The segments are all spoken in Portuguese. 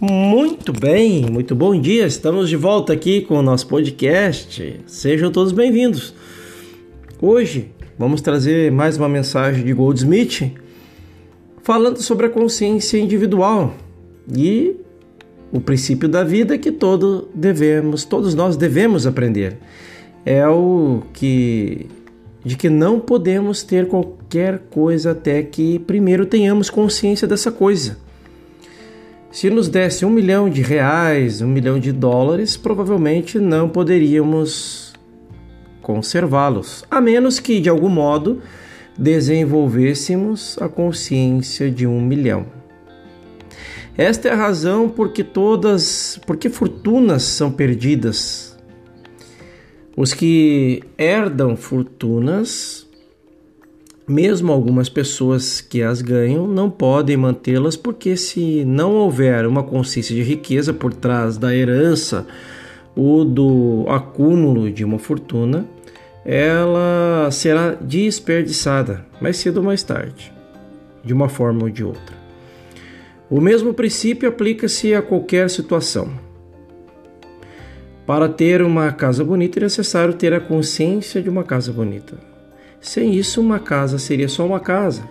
Muito bem, muito bom dia. Estamos de volta aqui com o nosso podcast. Sejam todos bem-vindos. Hoje vamos trazer mais uma mensagem de Goldsmith falando sobre a consciência individual e o princípio da vida que todo devemos, todos nós devemos aprender. É o que de que não podemos ter qualquer coisa até que primeiro tenhamos consciência dessa coisa. Se nos desse um milhão de reais, um milhão de dólares, provavelmente não poderíamos conservá-los, a menos que de algum modo desenvolvêssemos a consciência de um milhão. Esta é a razão porque todas, porque fortunas são perdidas. Os que herdam fortunas mesmo algumas pessoas que as ganham não podem mantê-las porque, se não houver uma consciência de riqueza por trás da herança ou do acúmulo de uma fortuna, ela será desperdiçada mais cedo ou mais tarde, de uma forma ou de outra. O mesmo princípio aplica-se a qualquer situação. Para ter uma casa bonita é necessário ter a consciência de uma casa bonita. Sem isso, uma casa seria só uma casa.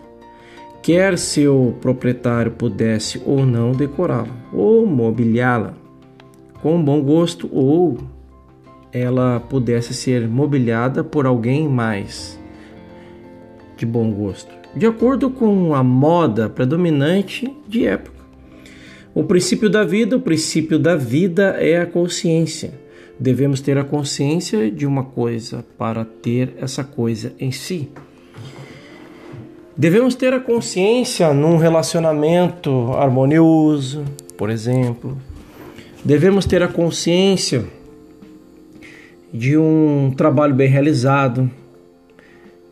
Quer seu proprietário pudesse ou não decorá-la, ou mobiliá-la com bom gosto, ou ela pudesse ser mobiliada por alguém mais de bom gosto, de acordo com a moda predominante de época. O princípio da vida, o princípio da vida é a consciência Devemos ter a consciência de uma coisa para ter essa coisa em si. Devemos ter a consciência num relacionamento harmonioso, por exemplo. Devemos ter a consciência de um trabalho bem realizado,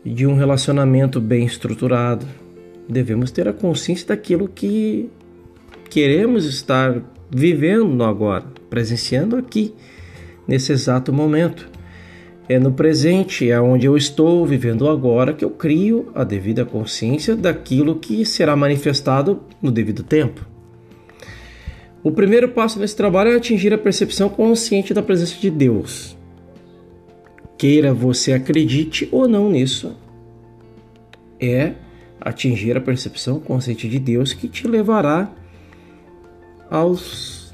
de um relacionamento bem estruturado. Devemos ter a consciência daquilo que queremos estar vivendo agora, presenciando aqui nesse exato momento. É no presente, é onde eu estou vivendo agora, que eu crio a devida consciência daquilo que será manifestado no devido tempo. O primeiro passo nesse trabalho é atingir a percepção consciente da presença de Deus. Queira você acredite ou não nisso, é atingir a percepção consciente de Deus que te levará aos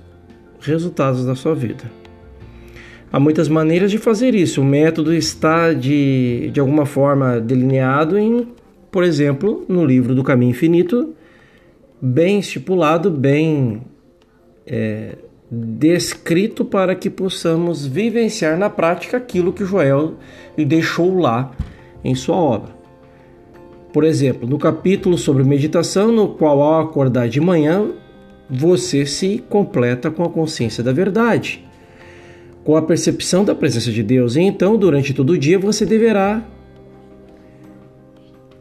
resultados da sua vida. Há muitas maneiras de fazer isso. O método está de, de alguma forma delineado em, por exemplo, no livro do Caminho Infinito, bem estipulado, bem é, descrito para que possamos vivenciar na prática aquilo que Joel deixou lá em sua obra. Por exemplo, no capítulo sobre meditação, no qual ao acordar de manhã, você se completa com a consciência da verdade com a percepção da presença de Deus. E então, durante todo o dia, você deverá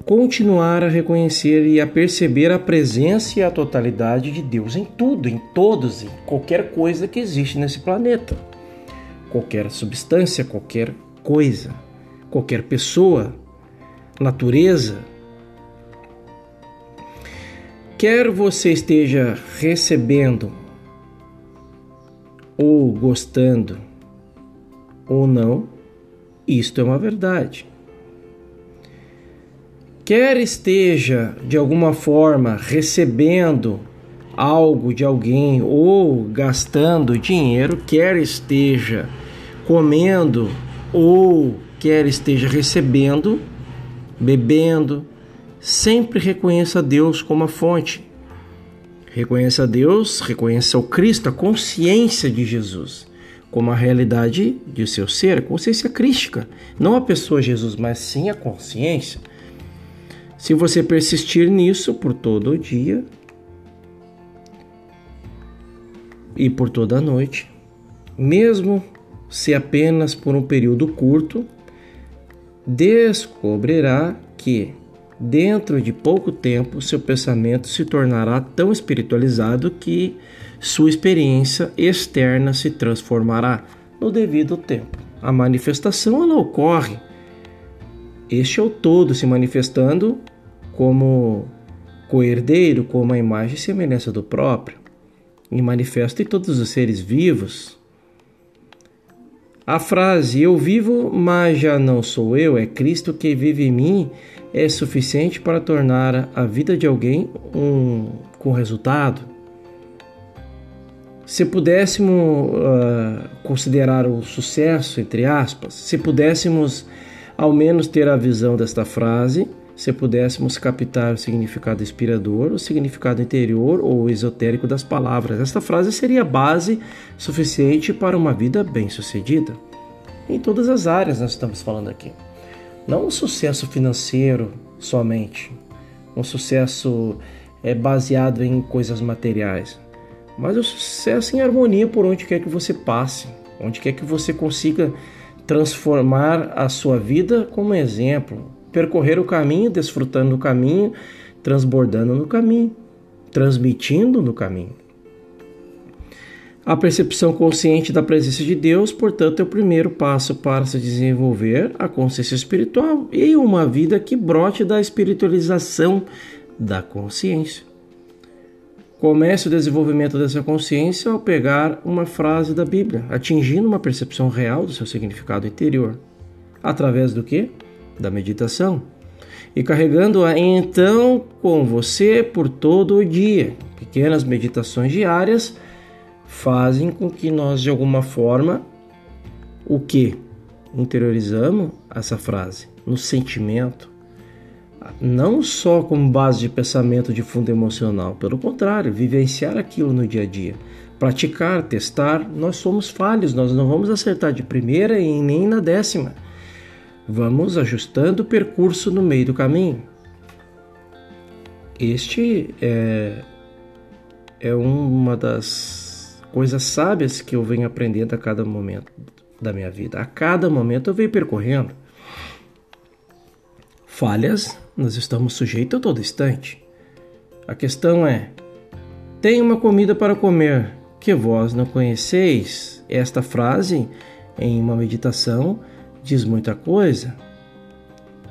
continuar a reconhecer e a perceber a presença e a totalidade de Deus em tudo, em todos, em qualquer coisa que existe nesse planeta. Qualquer substância, qualquer coisa, qualquer pessoa, natureza. Quer você esteja recebendo ou gostando ou não, isto é uma verdade. Quer esteja de alguma forma recebendo algo de alguém ou gastando dinheiro, quer esteja comendo ou quer esteja recebendo, bebendo, sempre reconheça Deus como a fonte. Reconheça Deus, reconheça o Cristo, a consciência de Jesus como a realidade de seu ser, a consciência crística, não a pessoa Jesus, mas sim a consciência. Se você persistir nisso por todo o dia e por toda a noite, mesmo se apenas por um período curto, descobrirá que dentro de pouco tempo seu pensamento se tornará tão espiritualizado que sua experiência externa se transformará no devido tempo. A manifestação ela ocorre. Este é o todo se manifestando como coerdeiro, como a imagem e semelhança do próprio. e manifesto em todos os seres vivos. A frase eu vivo, mas já não sou eu, é Cristo que vive em mim, é suficiente para tornar a vida de alguém um com resultado. Se pudéssemos uh, considerar o sucesso, entre aspas, se pudéssemos ao menos ter a visão desta frase, se pudéssemos captar o significado inspirador, o significado interior ou esotérico das palavras. Esta frase seria base suficiente para uma vida bem-sucedida. Em todas as áreas nós estamos falando aqui. Não um sucesso financeiro somente, um sucesso é, baseado em coisas materiais, mas o sucesso em harmonia por onde quer que você passe, onde quer que você consiga transformar a sua vida como exemplo, percorrer o caminho, desfrutando do caminho, transbordando no caminho, transmitindo no caminho. A percepção consciente da presença de Deus, portanto, é o primeiro passo para se desenvolver a consciência espiritual e uma vida que brote da espiritualização da consciência. Comece o desenvolvimento dessa consciência ao pegar uma frase da Bíblia, atingindo uma percepção real do seu significado interior. Através do que? Da meditação. E carregando-a então com você por todo o dia. Pequenas meditações diárias fazem com que nós de alguma forma o que interiorizamos essa frase no sentimento, não só como base de pensamento de fundo emocional, pelo contrário, vivenciar aquilo no dia a dia, praticar, testar, nós somos falhos, nós não vamos acertar de primeira e nem na décima. Vamos ajustando o percurso no meio do caminho. Este é, é uma das coisas sábias que eu venho aprendendo a cada momento da minha vida. A cada momento eu venho percorrendo falhas nós estamos sujeitos a todo instante. A questão é: tem uma comida para comer que vós não conheceis? Esta frase, em uma meditação, diz muita coisa.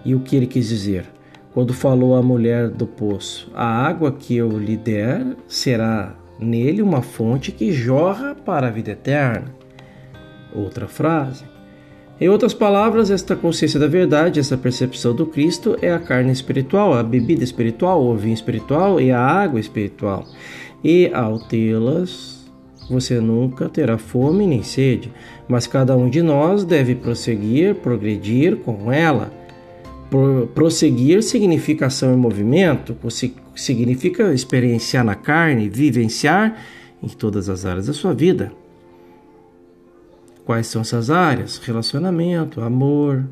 E o que ele quis dizer? Quando falou à mulher do poço: A água que eu lhe der será nele uma fonte que jorra para a vida eterna. Outra frase: em outras palavras, esta consciência da verdade, essa percepção do Cristo é a carne espiritual, a bebida espiritual, o vinho espiritual e a água espiritual. E ao tê-las, você nunca terá fome nem sede, mas cada um de nós deve prosseguir, progredir com ela. prosseguir significa ação e movimento, significa experienciar na carne, vivenciar em todas as áreas da sua vida. Quais são essas áreas? Relacionamento, amor,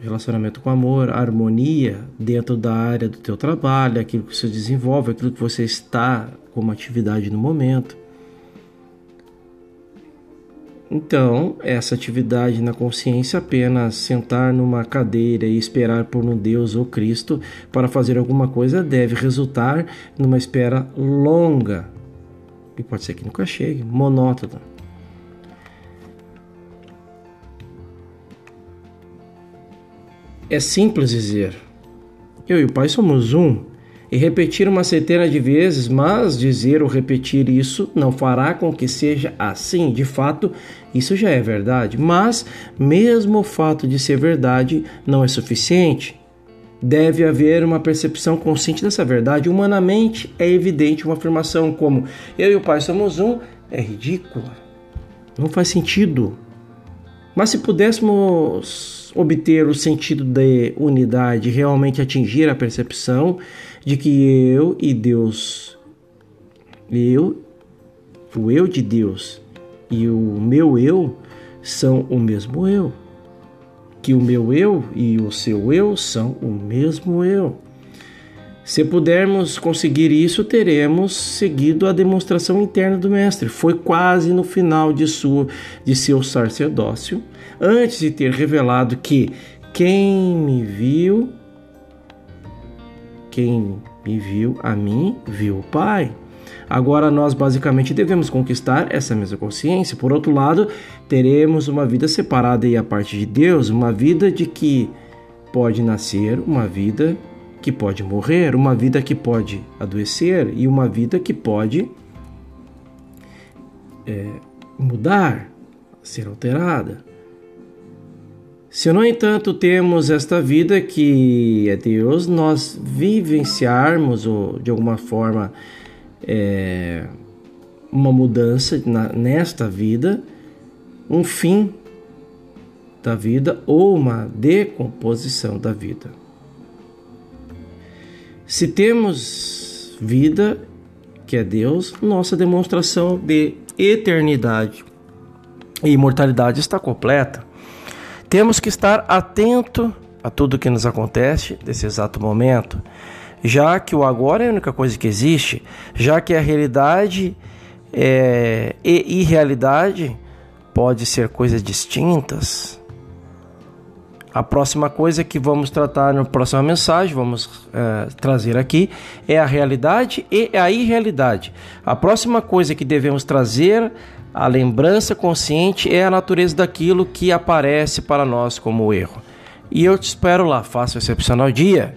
relacionamento com amor, harmonia dentro da área do teu trabalho, aquilo que você desenvolve, aquilo que você está como atividade no momento. Então, essa atividade na consciência apenas sentar numa cadeira e esperar por um Deus ou Cristo para fazer alguma coisa deve resultar numa espera longa e pode ser que nunca chegue, monótona. É simples dizer: Eu e o Pai somos um, e repetir uma centena de vezes, mas dizer ou repetir isso não fará com que seja assim. De fato, isso já é verdade, mas mesmo o fato de ser verdade não é suficiente. Deve haver uma percepção consciente dessa verdade. Humanamente é evidente uma afirmação como eu e o Pai somos um é ridícula. Não faz sentido. Mas se pudéssemos obter o sentido de unidade, realmente atingir a percepção de que eu e Deus, eu, o eu de Deus e o meu eu são o mesmo eu, que o meu eu e o seu eu são o mesmo eu. Se pudermos conseguir isso, teremos seguido a demonstração interna do Mestre. Foi quase no final de, sua, de seu sacerdócio, antes de ter revelado que quem me viu, quem me viu a mim, viu o Pai. Agora nós basicamente devemos conquistar essa mesma consciência. Por outro lado, teremos uma vida separada e a parte de Deus, uma vida de que pode nascer, uma vida que pode morrer, uma vida que pode adoecer e uma vida que pode é, mudar, ser alterada. Se, no entanto, temos esta vida que é Deus, nós vivenciarmos ou, de alguma forma é, uma mudança na, nesta vida, um fim da vida ou uma decomposição da vida. Se temos vida, que é Deus, nossa demonstração de eternidade e imortalidade está completa. Temos que estar atento a tudo que nos acontece nesse exato momento, já que o agora é a única coisa que existe, já que a realidade é, e irrealidade pode ser coisas distintas. A próxima coisa que vamos tratar na próxima mensagem, vamos é, trazer aqui, é a realidade e a irrealidade. A próxima coisa que devemos trazer a lembrança consciente é a natureza daquilo que aparece para nós como erro. E eu te espero lá. Faça um excepcional dia.